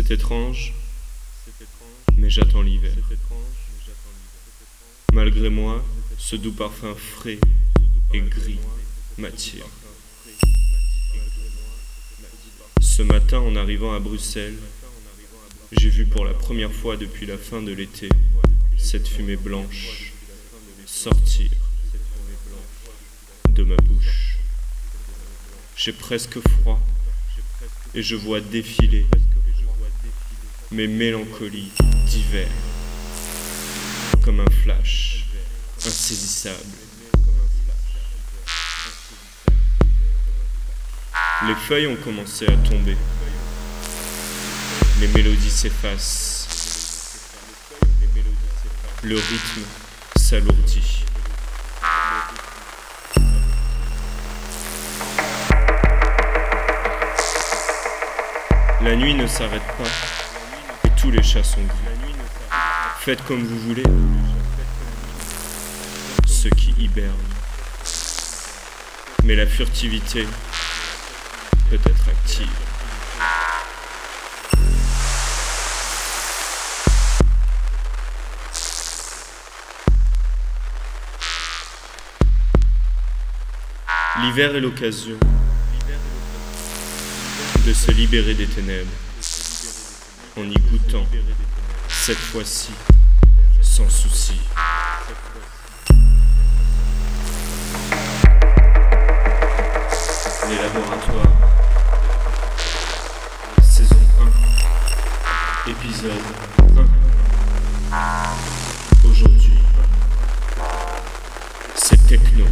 C'est étrange, mais j'attends l'hiver. Malgré moi, ce doux parfum frais et gris m'attire. Ce matin, en arrivant à Bruxelles, j'ai vu pour la première fois depuis la fin de l'été cette fumée blanche sortir de ma bouche. J'ai presque froid et je vois défiler mes mélancolies d'hiver comme un flash insaisissable. Les feuilles ont commencé à tomber. Les mélodies s'effacent. Le rythme s'alourdit. La nuit ne s'arrête pas tous les chats sont gris. Faites comme vous voulez. Ceux qui hibernent. Mais la furtivité peut être active. L'hiver est l'occasion de se libérer des ténèbres en y goûtant, cette fois-ci, sans souci. Les laboratoires, saison 1, épisode 1. Aujourd'hui, c'est techno.